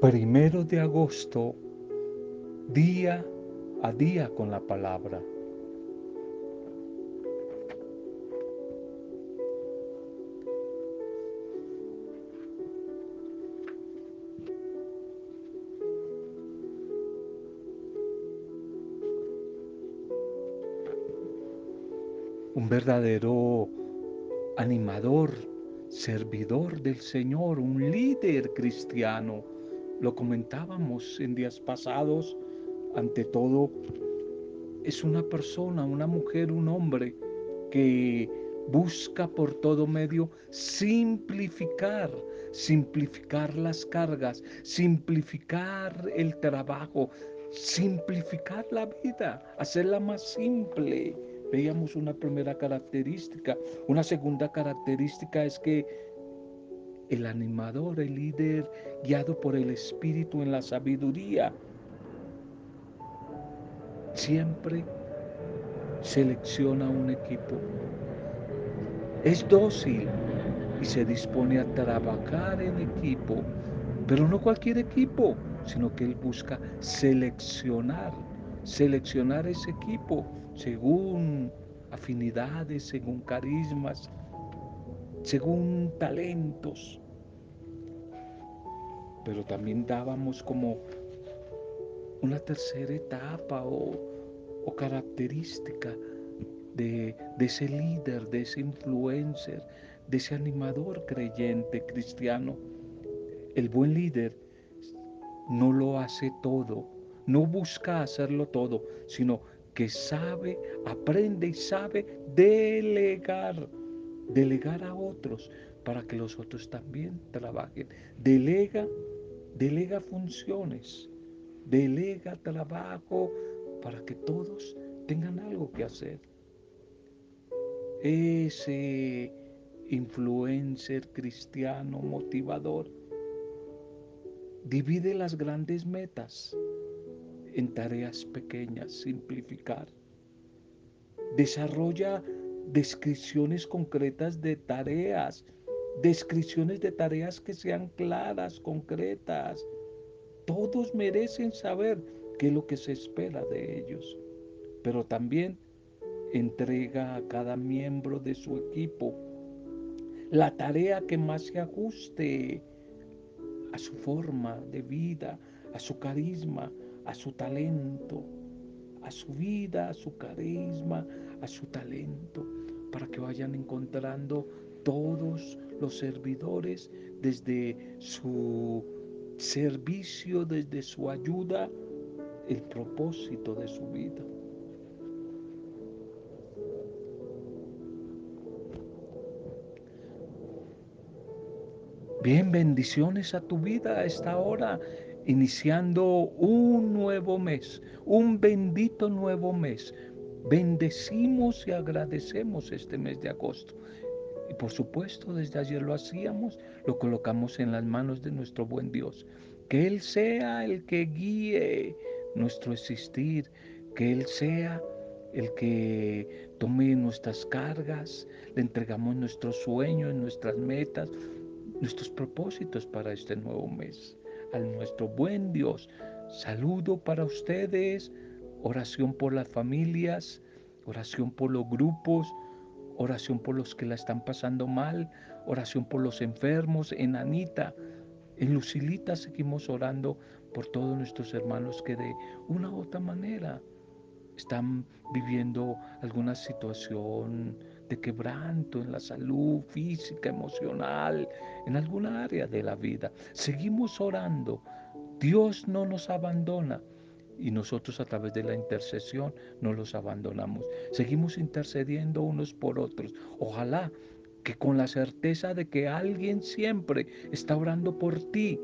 primero de agosto, día a día con la palabra. Un verdadero animador, servidor del Señor, un líder cristiano lo comentábamos en días pasados, ante todo, es una persona, una mujer, un hombre que busca por todo medio simplificar, simplificar las cargas, simplificar el trabajo, simplificar la vida, hacerla más simple. Veíamos una primera característica. Una segunda característica es que el animador, el líder, guiado por el Espíritu en la sabiduría, siempre selecciona un equipo. Es dócil y se dispone a trabajar en equipo, pero no cualquier equipo, sino que él busca seleccionar, seleccionar ese equipo según afinidades, según carismas, según talentos. Pero también dábamos como una tercera etapa o, característica de, de ese líder, de ese influencer, de ese animador creyente cristiano. El buen líder no lo hace todo, no busca hacerlo todo, sino que sabe, aprende y sabe delegar delegar a otros para que los otros también trabajen. Delega, delega funciones, delega trabajo para que todos tengan algo que hacer. Ese influencer cristiano motivador divide las grandes metas en tareas pequeñas, simplificar. Desarrolla descripciones concretas de tareas, descripciones de tareas que sean claras, concretas. Todos merecen saber qué es lo que se espera de ellos, pero también entrega a cada miembro de su equipo la tarea que más se ajuste a su forma de vida, a su carisma, a su talento, a su vida, a su carisma, a su talento para que vayan encontrando todos los servidores desde su servicio, desde su ayuda, el propósito de su vida. Bien, bendiciones a tu vida a esta hora, iniciando un nuevo mes, un bendito nuevo mes. Bendecimos y agradecemos este mes de agosto. Por supuesto, desde ayer lo hacíamos, lo colocamos en las manos de nuestro buen Dios. Que Él sea el que guíe nuestro existir, que Él sea el que tome nuestras cargas, le entregamos nuestros sueños, nuestras metas, nuestros propósitos para este nuevo mes. Al nuestro buen Dios, saludo para ustedes oración por las familias, oración por los grupos, oración por los que la están pasando mal, oración por los enfermos, en Anita, en Lucilita seguimos orando por todos nuestros hermanos que de una u otra manera están viviendo alguna situación de quebranto en la salud física, emocional, en alguna área de la vida. Seguimos orando. Dios no nos abandona y nosotros a través de la intercesión no los abandonamos. Seguimos intercediendo unos por otros. Ojalá que con la certeza de que alguien siempre está orando por ti,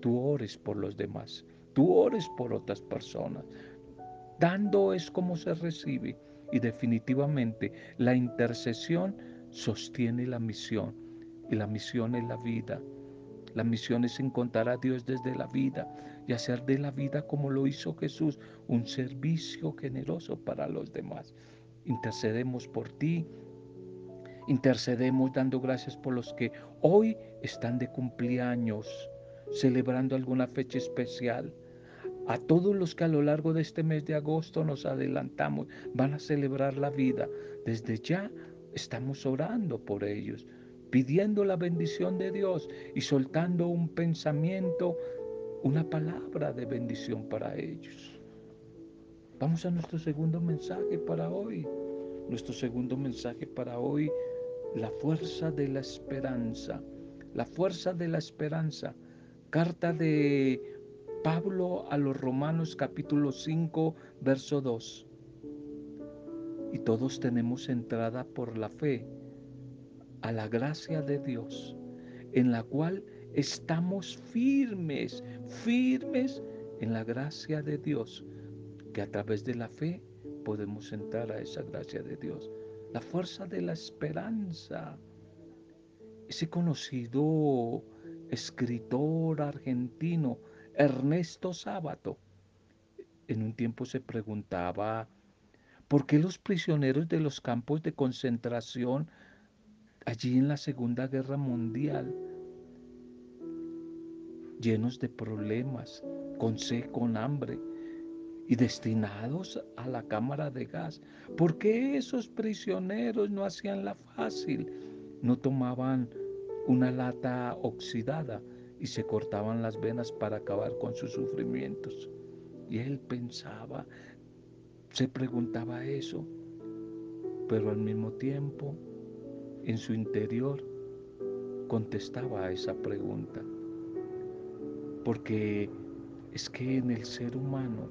tú ores por los demás, tú ores por otras personas. Dando es como se recibe y definitivamente la intercesión sostiene la misión y la misión es la vida. La misión es encontrar a Dios desde la vida y hacer de la vida como lo hizo Jesús, un servicio generoso para los demás. Intercedemos por ti, intercedemos dando gracias por los que hoy están de cumpleaños. celebrando alguna fecha especial. A todos los que a lo largo de este mes de agosto nos adelantamos, van a celebrar la vida. Desde ya estamos orando por ellos, pidiendo la bendición de Dios y soltando un pensamiento, una palabra de bendición para ellos. Vamos a nuestro segundo mensaje para hoy. Nuestro segundo mensaje para hoy, la fuerza de la esperanza. La fuerza de la esperanza. Carta de Pablo a los Romanos capítulo 5, verso 2. Y todos tenemos entrada por la fe a la gracia de Dios, en la cual estamos firmes, firmes en la gracia de Dios, que a través de la fe podemos entrar a esa gracia de Dios. La fuerza de la esperanza. Ese conocido escritor argentino, Ernesto Sábato, en un tiempo se preguntaba, ¿por qué los prisioneros de los campos de concentración allí en la Segunda Guerra Mundial, llenos de problemas, con sed, con hambre, y destinados a la cámara de gas. ¿Por qué esos prisioneros no hacían la fácil? No tomaban una lata oxidada y se cortaban las venas para acabar con sus sufrimientos. Y él pensaba, se preguntaba eso, pero al mismo tiempo en su interior contestaba a esa pregunta. Porque es que en el ser humano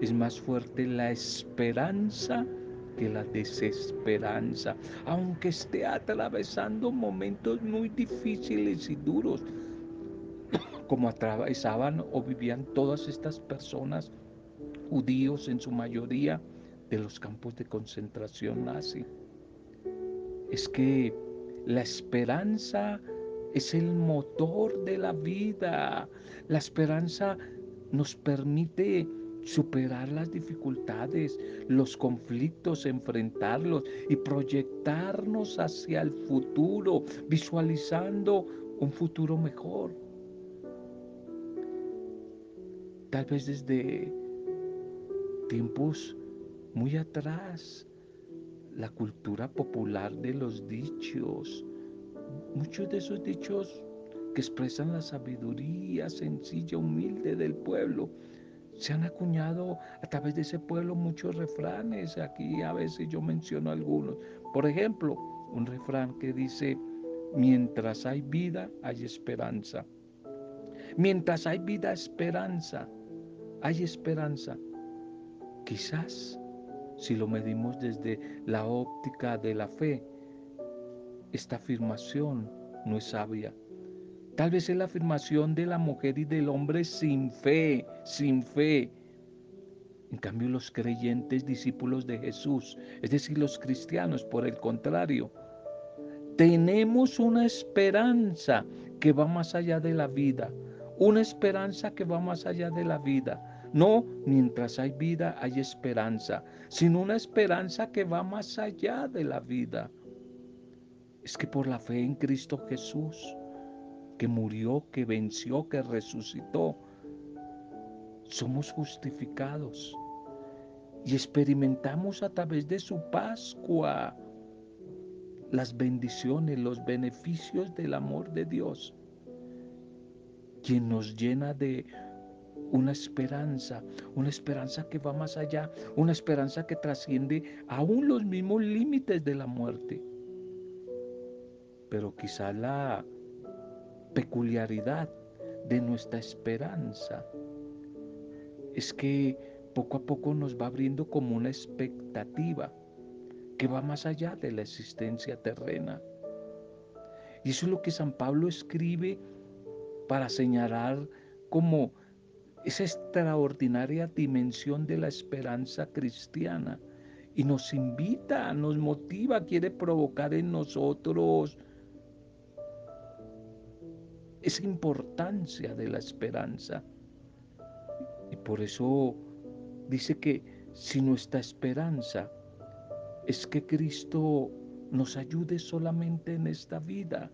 es más fuerte la esperanza que la desesperanza, aunque esté atravesando momentos muy difíciles y duros, como atravesaban o vivían todas estas personas, judíos en su mayoría, de los campos de concentración nazi. Es que la esperanza es el motor de la vida. La esperanza nos permite superar las dificultades, los conflictos, enfrentarlos y proyectarnos hacia el futuro, visualizando un futuro mejor. Tal vez desde tiempos muy atrás, la cultura popular de los dichos, muchos de esos dichos que expresan la sabiduría sencilla, humilde del pueblo, se han acuñado a través de ese pueblo muchos refranes. Aquí a veces yo menciono algunos. Por ejemplo, un refrán que dice, mientras hay vida, hay esperanza. Mientras hay vida, esperanza. Hay esperanza. Quizás, si lo medimos desde la óptica de la fe, esta afirmación no es sabia. Tal vez es la afirmación de la mujer y del hombre sin fe, sin fe. En cambio, los creyentes discípulos de Jesús, es decir, los cristianos, por el contrario, tenemos una esperanza que va más allá de la vida, una esperanza que va más allá de la vida. No, mientras hay vida hay esperanza, sino una esperanza que va más allá de la vida. Es que por la fe en Cristo Jesús, que murió, que venció, que resucitó, somos justificados y experimentamos a través de su Pascua las bendiciones, los beneficios del amor de Dios, quien nos llena de una esperanza, una esperanza que va más allá, una esperanza que trasciende aún los mismos límites de la muerte. Pero quizá la peculiaridad de nuestra esperanza es que poco a poco nos va abriendo como una expectativa que va más allá de la existencia terrena. Y eso es lo que San Pablo escribe para señalar como esa extraordinaria dimensión de la esperanza cristiana. Y nos invita, nos motiva, quiere provocar en nosotros esa importancia de la esperanza. Y por eso dice que si nuestra esperanza es que Cristo nos ayude solamente en esta vida,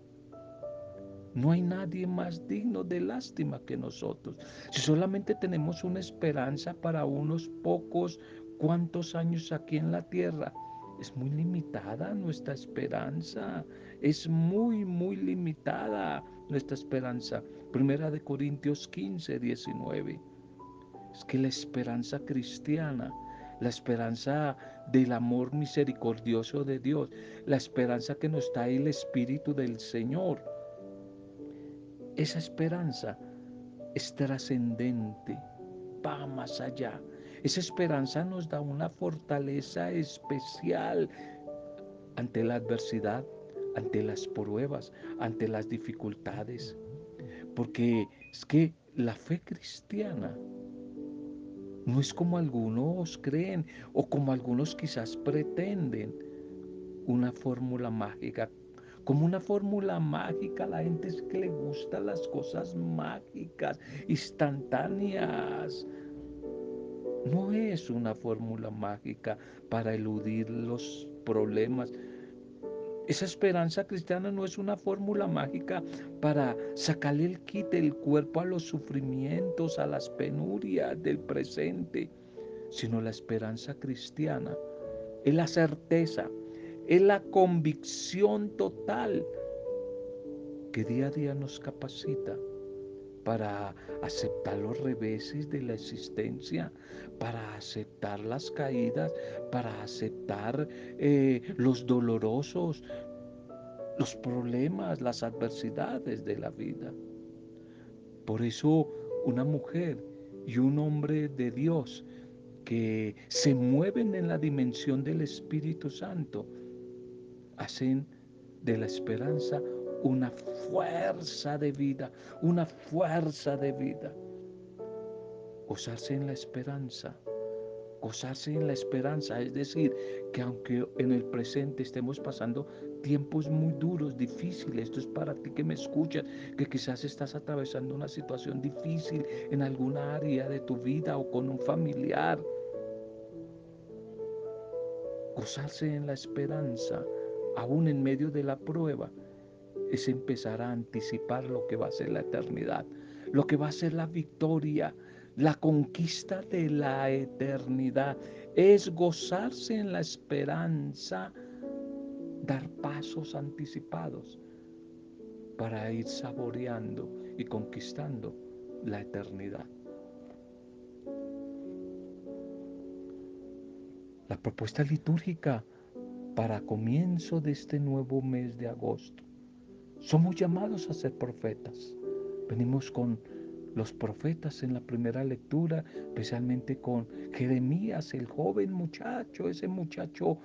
No hay nadie más digno de lástima que nosotros. Si solamente tenemos una esperanza para unos pocos cuantos años aquí en la tierra, es muy limitada nuestra esperanza. Es muy, muy limitada nuestra esperanza. Primera de Corintios 15, 19. Es que la esperanza cristiana, la esperanza del amor misericordioso de Dios, la esperanza que nos da el Espíritu del Señor, esa esperanza es trascendente, va más allá. Esa esperanza nos da una fortaleza especial ante la adversidad, ante las pruebas, ante las dificultades. Porque es que la fe cristiana no es como algunos creen o como algunos quizás pretenden una fórmula mágica como una fórmula mágica. La gente es que le gustan las cosas mágicas, instantáneas. No es una fórmula mágica para eludir los problemas. Esa esperanza cristiana no es una fórmula mágica para sacarle el kit del cuerpo a los sufrimientos, a las penurias del presente, sino la esperanza cristiana es la certeza es la convicción total que día a día nos capacita para aceptar los reveses de la existencia, para aceptar las caídas, para aceptar eh, los dolorosos, los problemas, las adversidades de la vida. Por eso una mujer y un hombre de Dios que se mueven en la dimensión del Espíritu Santo, hacen de la esperanza una fuerza de vida, una fuerza de vida. Gozarse en la esperanza, gozarse en la esperanza, es decir, que aunque en el presente estemos pasando tiempos muy duros, difíciles, esto es para ti que me escuchas, que quizás estás atravesando una situación difícil en alguna área de tu vida o con un familiar. Gozarse en la esperanza aún en medio de la prueba, es empezar a anticipar lo que va a ser la eternidad, lo que va a ser la victoria, la conquista de la eternidad. Es gozarse en la esperanza, dar pasos anticipados para ir saboreando y conquistando la eternidad. La propuesta litúrgica para comienzo de este nuevo mes de agosto. Somos llamados a ser profetas. Venimos con los profetas en la primera lectura, especialmente con Jeremías, el joven muchacho, ese muchacho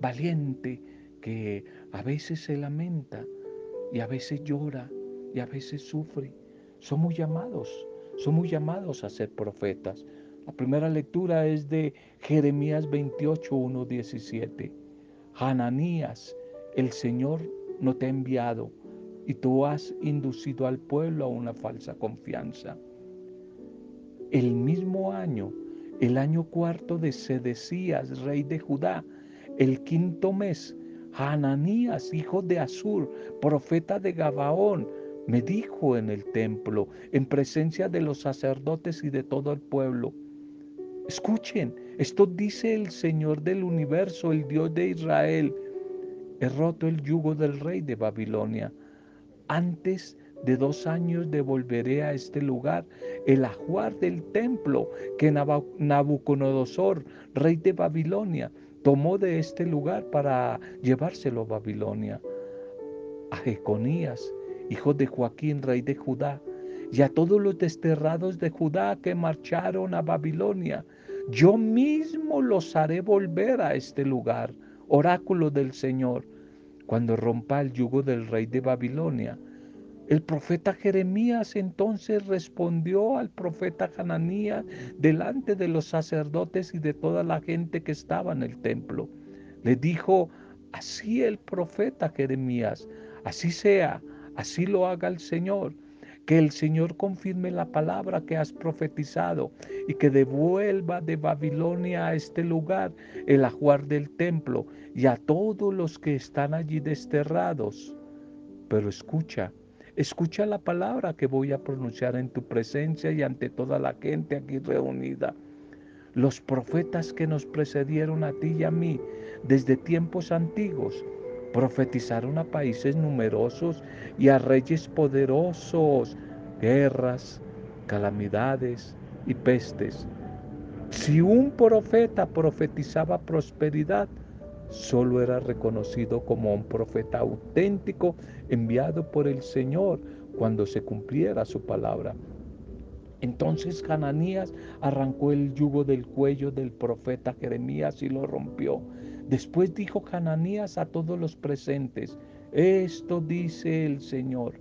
valiente que a veces se lamenta y a veces llora y a veces sufre. Somos llamados, somos llamados a ser profetas. La primera lectura es de Jeremías 28, 1, 17. Hananías, el Señor no te ha enviado y tú has inducido al pueblo a una falsa confianza. El mismo año, el año cuarto de Sedecías, rey de Judá, el quinto mes, Hananías, hijo de Asur, profeta de Gabaón, me dijo en el templo, en presencia de los sacerdotes y de todo el pueblo, Escuchen, esto dice el Señor del universo, el Dios de Israel. He roto el yugo del rey de Babilonia. Antes de dos años devolveré a este lugar el ajuar del templo que Nabucodonosor, rey de Babilonia, tomó de este lugar para llevárselo a Babilonia. A Jeconías, hijo de Joaquín, rey de Judá, y a todos los desterrados de Judá que marcharon a Babilonia. Yo mismo los haré volver a este lugar, oráculo del Señor, cuando rompa el yugo del rey de Babilonia. El profeta Jeremías entonces respondió al profeta Hananías delante de los sacerdotes y de toda la gente que estaba en el templo. Le dijo, así el profeta Jeremías, así sea, así lo haga el Señor que el Señor confirme la palabra que has profetizado y que devuelva de Babilonia a este lugar el ajuar del templo y a todos los que están allí desterrados. pero escucha, escucha la palabra que voy a pronunciar en tu presencia y ante toda la gente aquí reunida. Los profetas que nos precedieron a ti y a mí desde tiempos antiguos profetizaron a países numerosos y a reyes poderosos, guerras, calamidades y pestes. Si un profeta profetizaba prosperidad, solo era reconocido como un profeta auténtico enviado por el Señor cuando se cumpliera su palabra. Entonces Hananías arrancó el yugo del cuello del profeta Jeremías y lo rompió. Después dijo Hananías a todos los presentes, esto dice el Señor,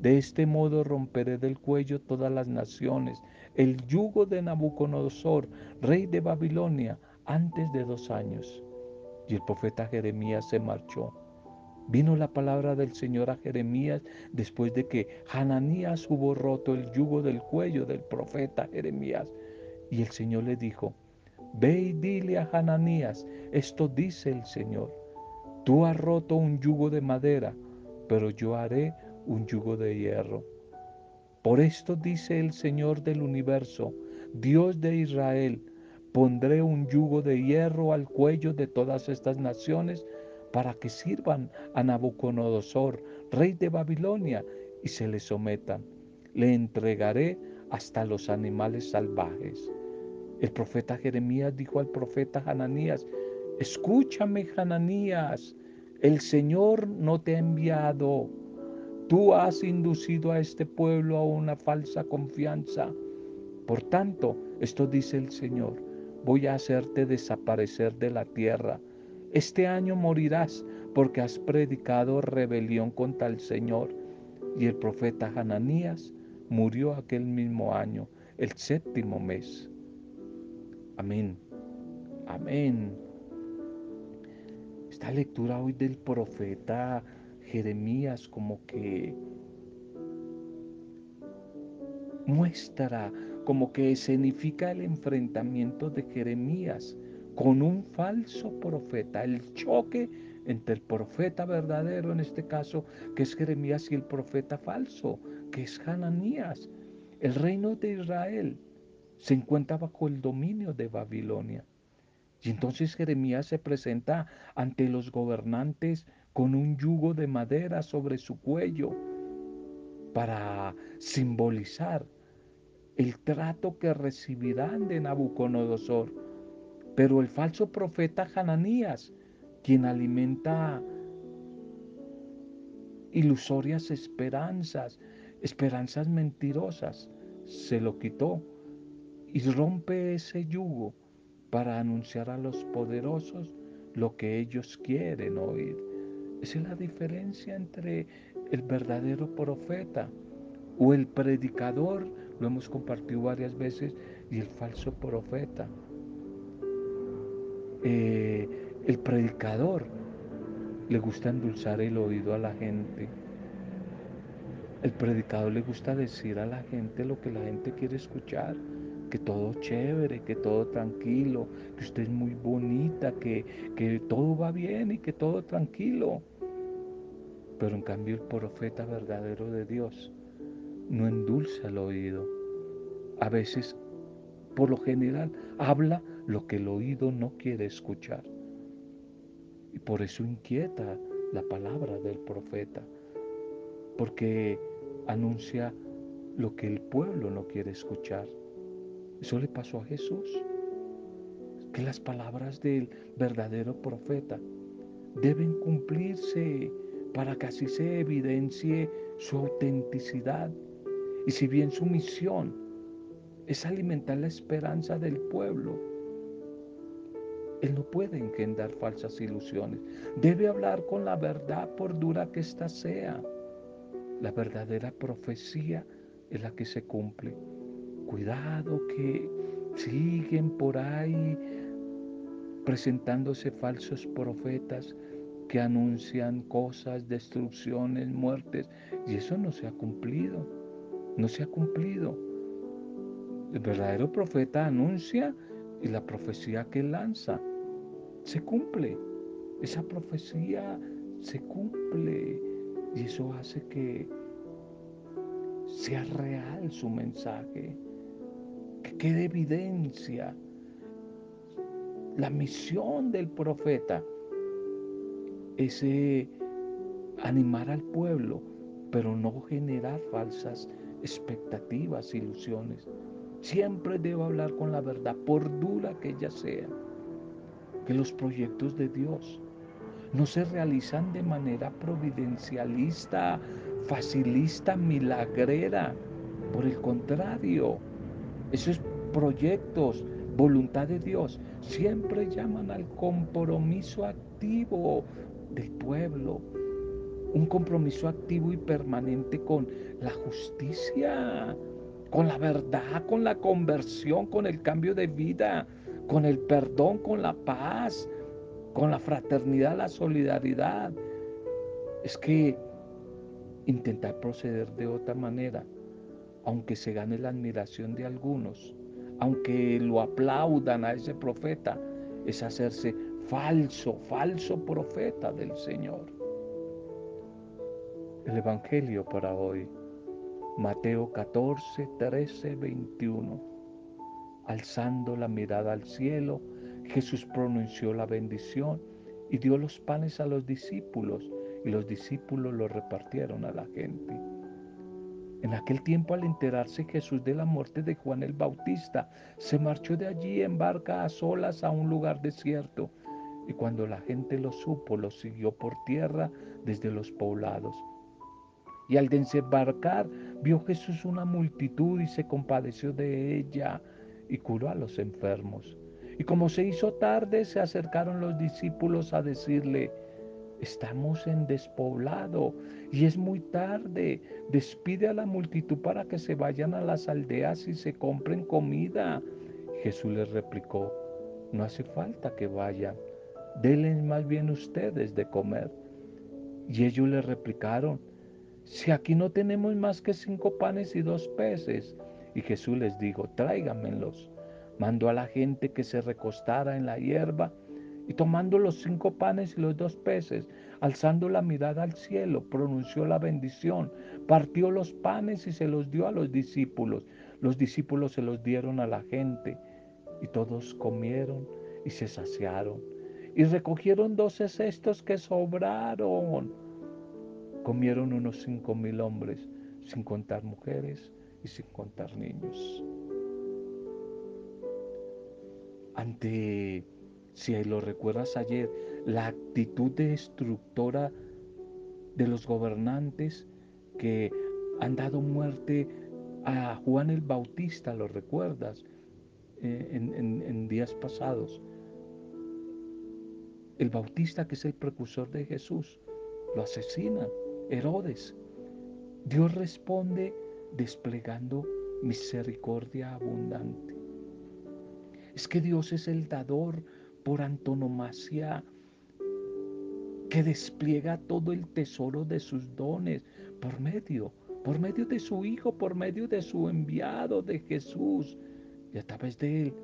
de este modo romperé del cuello todas las naciones, el yugo de Nabucodonosor, rey de Babilonia, antes de dos años. Y el profeta Jeremías se marchó. Vino la palabra del Señor a Jeremías después de que Hananías hubo roto el yugo del cuello del profeta Jeremías. Y el Señor le dijo, ve y dile a Hananías, esto dice el Señor, tú has roto un yugo de madera, pero yo haré un yugo de hierro. Por esto dice el Señor del universo, Dios de Israel, Pondré un yugo de hierro al cuello de todas estas naciones para que sirvan a Nabucodonosor, rey de Babilonia, y se le sometan. Le entregaré hasta los animales salvajes. El profeta Jeremías dijo al profeta Hananías, escúchame Hananías, el Señor no te ha enviado. Tú has inducido a este pueblo a una falsa confianza. Por tanto, esto dice el Señor, voy a hacerte desaparecer de la tierra. Este año morirás porque has predicado rebelión contra el Señor. Y el profeta Hananías murió aquel mismo año, el séptimo mes. Amén. Amén. Esta lectura hoy del profeta Jeremías como que muestra como que escenifica el enfrentamiento de Jeremías con un falso profeta, el choque entre el profeta verdadero en este caso, que es Jeremías, y el profeta falso, que es Hananías. El reino de Israel se encuentra bajo el dominio de Babilonia. Y entonces Jeremías se presenta ante los gobernantes con un yugo de madera sobre su cuello para simbolizar el trato que recibirán de Nabucodonosor. Pero el falso profeta Hananías, quien alimenta ilusorias esperanzas, esperanzas mentirosas, se lo quitó y rompe ese yugo para anunciar a los poderosos lo que ellos quieren oír. Esa es la diferencia entre el verdadero profeta o el predicador lo hemos compartido varias veces, y el falso profeta. Eh, el predicador le gusta endulzar el oído a la gente. El predicador le gusta decir a la gente lo que la gente quiere escuchar, que todo chévere, que todo tranquilo, que usted es muy bonita, que, que todo va bien y que todo tranquilo. Pero en cambio el profeta verdadero de Dios no endulza el oído. A veces, por lo general, habla lo que el oído no quiere escuchar. Y por eso inquieta la palabra del profeta, porque anuncia lo que el pueblo no quiere escuchar. Eso le pasó a Jesús, que las palabras del verdadero profeta deben cumplirse para que así se evidencie su autenticidad y si bien su misión es alimentar la esperanza del pueblo, Él no puede engendrar falsas ilusiones. Debe hablar con la verdad por dura que ésta sea. La verdadera profecía es la que se cumple. Cuidado que siguen por ahí presentándose falsos profetas que anuncian cosas, destrucciones, muertes, y eso no se ha cumplido no se ha cumplido. El verdadero profeta anuncia y la profecía que lanza se cumple. Esa profecía se cumple. Y eso hace que sea real su mensaje, que quede evidencia. La misión del profeta es eh, animar al pueblo, pero no generar falsas expectativas, ilusiones. Siempre debo hablar con la verdad, por dura que ella sea. Que los proyectos de Dios no se realizan de manera providencialista, facilista, milagrera. Por el contrario, esos proyectos, voluntad de Dios, siempre llaman al compromiso activo del pueblo. Un compromiso activo y permanente con la justicia, con la verdad, con la conversión, con el cambio de vida, con el perdón, con la paz, con la fraternidad, la solidaridad. Es que intentar proceder de otra manera, aunque se gane la admiración de algunos, aunque lo aplaudan a ese profeta, es hacerse falso, falso profeta del Señor. El Evangelio para hoy, Mateo 14, 13, 21. Alzando la mirada al cielo, Jesús pronunció la bendición y dio los panes a los discípulos y los discípulos los repartieron a la gente. En aquel tiempo al enterarse Jesús de la muerte de Juan el Bautista, se marchó de allí en barca a solas a un lugar desierto y cuando la gente lo supo, lo siguió por tierra desde los poblados. Y al desembarcar, vio Jesús una multitud y se compadeció de ella y curó a los enfermos. Y como se hizo tarde, se acercaron los discípulos a decirle, estamos en despoblado y es muy tarde, despide a la multitud para que se vayan a las aldeas y se compren comida. Jesús les replicó, no hace falta que vayan, denle más bien ustedes de comer. Y ellos le replicaron, si aquí no tenemos más que cinco panes y dos peces. Y Jesús les dijo, tráigamelos. Mandó a la gente que se recostara en la hierba y tomando los cinco panes y los dos peces, alzando la mirada al cielo, pronunció la bendición, partió los panes y se los dio a los discípulos. Los discípulos se los dieron a la gente y todos comieron y se saciaron. Y recogieron doce cestos que sobraron. Comieron unos cinco mil hombres, sin contar mujeres y sin contar niños. ante, si lo recuerdas ayer, la actitud destructora de los gobernantes que han dado muerte a Juan el Bautista, ¿lo recuerdas? Eh, en días pasados. El Bautista, que es el precursor de Jesús, lo asesinan. Herodes. Dios responde desplegando misericordia abundante. Es que Dios es el dador por antonomasia que despliega todo el tesoro de sus dones por medio, por medio de su Hijo, por medio de su enviado de Jesús. Y a través de él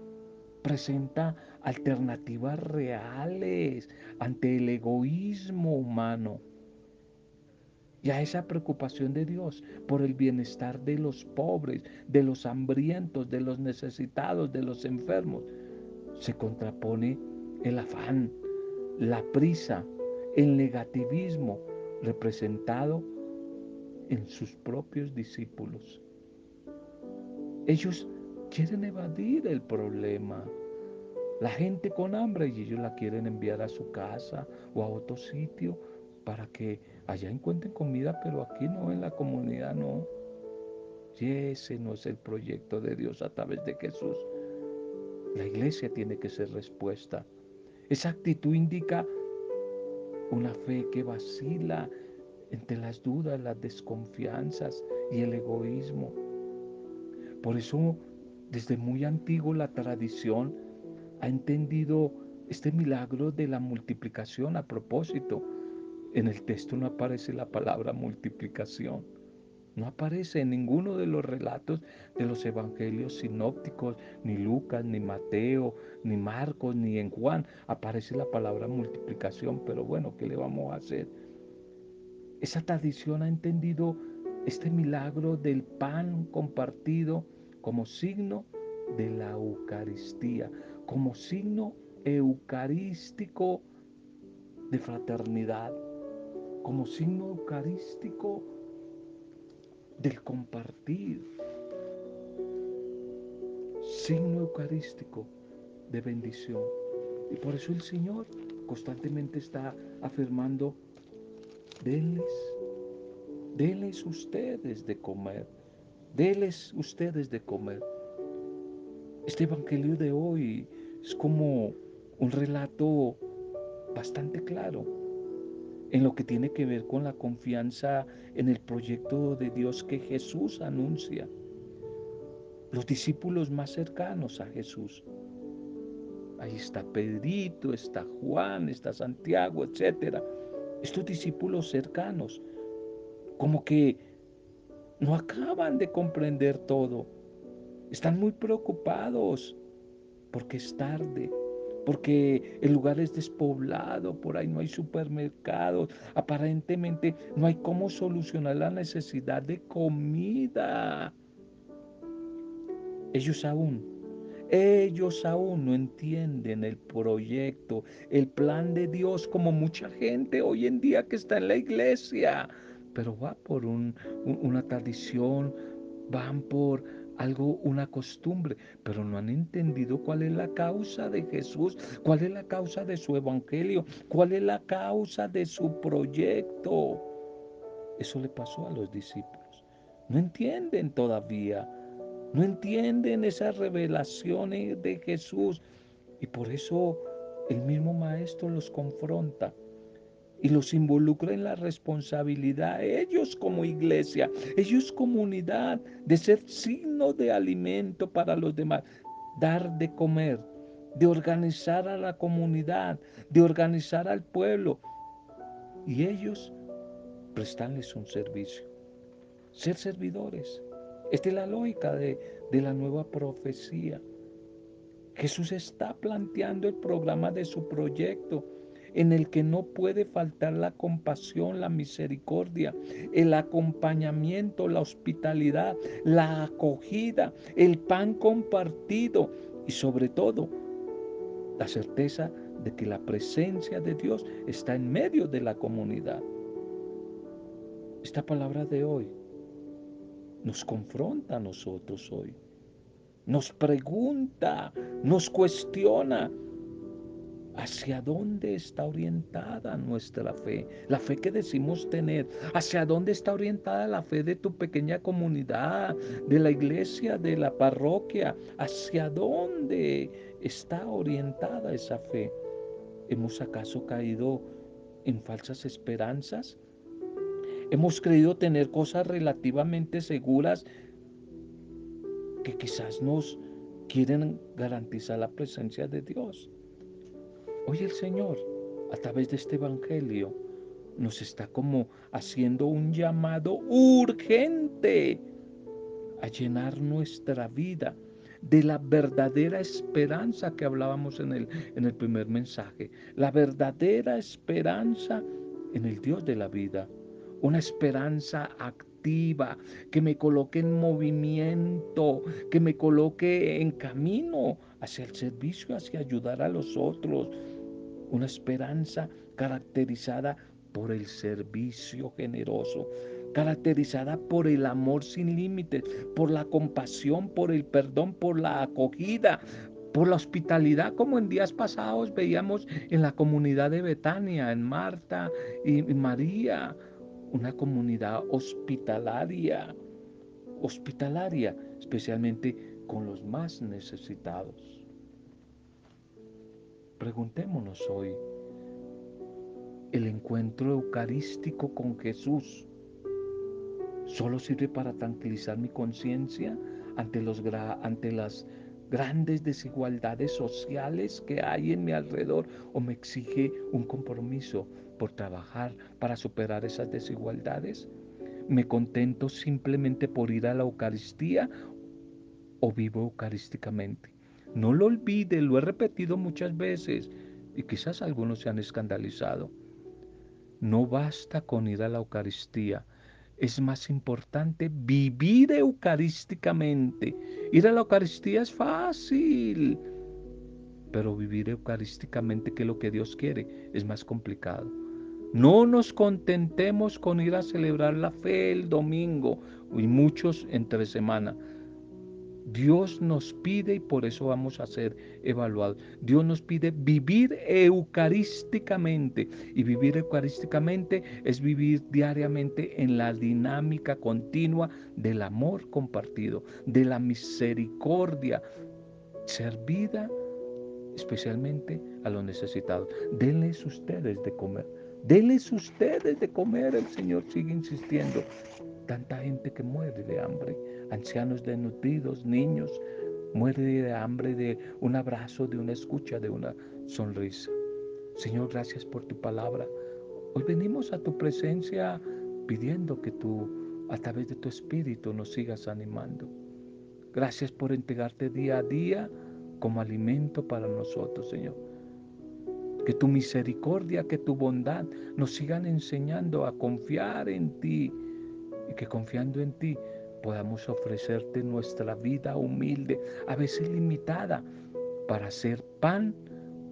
presenta alternativas reales ante el egoísmo humano y a esa preocupación de Dios por el bienestar de los pobres, de los hambrientos, de los necesitados, de los enfermos, se contrapone el afán, la prisa, el negativismo representado en sus propios discípulos. Ellos quieren evadir el problema. La gente con hambre y ellos la quieren enviar a su casa o a otro sitio para que allá encuentren comida, pero aquí no, en la comunidad no. Y ese no es el proyecto de Dios a través de Jesús. La iglesia tiene que ser respuesta. Esa actitud indica una fe que vacila entre las dudas, las desconfianzas y el egoísmo. Por eso, desde muy antiguo la tradición ha entendido este milagro de la multiplicación a propósito en el texto no aparece la palabra multiplicación. No aparece en ninguno de los relatos de los evangelios sinópticos, ni Lucas, ni Mateo, ni Marcos, ni en Juan aparece la palabra multiplicación. Pero bueno, ¿qué le vamos a hacer? esa tradición ha entendido este milagro del pan compartido como signo de la Eucaristía, como signo eucarístico de fraternidad, como signo eucarístico del compartir, signo eucarístico de bendición. Y por eso el Señor constantemente está afirmando, denles, denles ustedes de comer, denles ustedes de comer. Este Evangelio de hoy es como un relato bastante claro en lo que tiene que ver con la confianza en el proyecto de Dios que Jesús anuncia. Los discípulos más cercanos a Jesús. Ahí está Pedrito, está Juan, está Santiago, etc. Estos discípulos cercanos, como que no acaban de comprender todo. Están muy preocupados porque es tarde porque el lugar es despoblado, por ahí no hay supermercados, aparentemente no hay cómo solucionar la necesidad de comida. Ellos aún, ellos aún no entienden el proyecto, el plan de Dios, como mucha gente hoy en día que está en la iglesia, pero va por una tradición, van por algo, una costumbre, pero no han entendido cuál es la causa de Jesús, cuál es la causa de su evangelio, cuál es la causa de su proyecto. Eso le pasó a los discípulos. No entienden todavía, no entienden esas revelaciones de Jesús y por eso el mismo maestro los confronta y los involucra en la responsabilidad, ellos como iglesia, ellos comunidad, de ser signo de alimento para los demás, dar de comer, de organizar a la comunidad, de organizar al pueblo y ellos prestarles un servicio, ser servidores. Esta es la lógica de, de la nueva profecía. Jesús está planteando el programa de su proyecto en el que no puede faltar la compasión, la misericordia, el acompañamiento, la hospitalidad, la acogida, el pan compartido y sobre todo la certeza de que la presencia de Dios está en medio de la comunidad. Esta palabra de hoy nos confronta a nosotros hoy. Nos pregunta, nos cuestiona ¿Hacia dónde está orientada nuestra fe? La fe que decimos tener. ¿Hacia dónde está orientada la fe de tu pequeña comunidad, de la iglesia, de la parroquia? ¿Hacia dónde está orientada esa fe? ¿Hemos acaso caído en falsas esperanzas? ¿Hemos creído tener cosas relativamente seguras que quizás nos quieren garantizar la presencia de Dios? Hoy el Señor, a través de este Evangelio, nos está como haciendo un llamado urgente a llenar nuestra vida de la verdadera esperanza que hablábamos en el, en el primer mensaje, la verdadera esperanza en el Dios de la vida, una esperanza activa que me coloque en movimiento, que me coloque en camino hacia el servicio, hacia ayudar a los otros, una esperanza caracterizada por el servicio generoso, caracterizada por el amor sin límites, por la compasión, por el perdón, por la acogida, por la hospitalidad, como en días pasados veíamos en la comunidad de Betania, en Marta y María, una comunidad hospitalaria, hospitalaria, especialmente con los más necesitados. Preguntémonos hoy, ¿el encuentro eucarístico con Jesús solo sirve para tranquilizar mi conciencia ante, ante las grandes desigualdades sociales que hay en mi alrededor o me exige un compromiso por trabajar para superar esas desigualdades? ¿Me contento simplemente por ir a la Eucaristía o vivo eucarísticamente? No lo olvide, lo he repetido muchas veces y quizás algunos se han escandalizado. No basta con ir a la Eucaristía. Es más importante vivir eucarísticamente. Ir a la Eucaristía es fácil, pero vivir eucarísticamente, que es lo que Dios quiere, es más complicado. No nos contentemos con ir a celebrar la fe el domingo y muchos entre semana. Dios nos pide y por eso vamos a ser evaluados. Dios nos pide vivir eucarísticamente y vivir eucarísticamente es vivir diariamente en la dinámica continua del amor compartido, de la misericordia servida especialmente a los necesitados. Denles ustedes de comer. Denles ustedes de comer. El Señor sigue insistiendo. Tanta gente que muere de hambre, ancianos desnutridos, niños, muere de hambre de un abrazo, de una escucha, de una sonrisa. Señor, gracias por tu palabra. Hoy venimos a tu presencia pidiendo que tú, a través de tu espíritu, nos sigas animando. Gracias por entregarte día a día como alimento para nosotros, Señor. Que tu misericordia, que tu bondad nos sigan enseñando a confiar en ti y que confiando en ti podamos ofrecerte nuestra vida humilde, a veces limitada, para ser pan,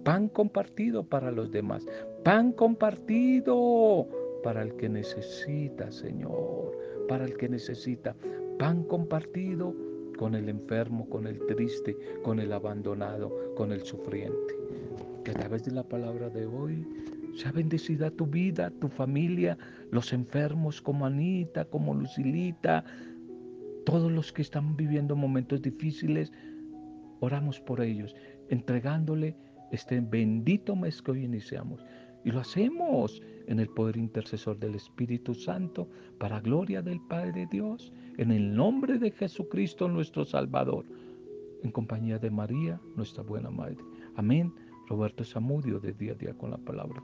pan compartido para los demás, pan compartido para el que necesita, Señor, para el que necesita, pan compartido con el enfermo, con el triste, con el abandonado, con el sufriente. Que a través de la palabra de hoy sea bendecida tu vida, tu familia, los enfermos como Anita, como Lucilita, todos los que están viviendo momentos difíciles, oramos por ellos, entregándole este bendito mes que hoy iniciamos. Y lo hacemos en el poder intercesor del Espíritu Santo, para gloria del Padre Dios, en el nombre de Jesucristo nuestro Salvador, en compañía de María, nuestra buena Madre. Amén. Roberto Zamudio de día a día con la palabra.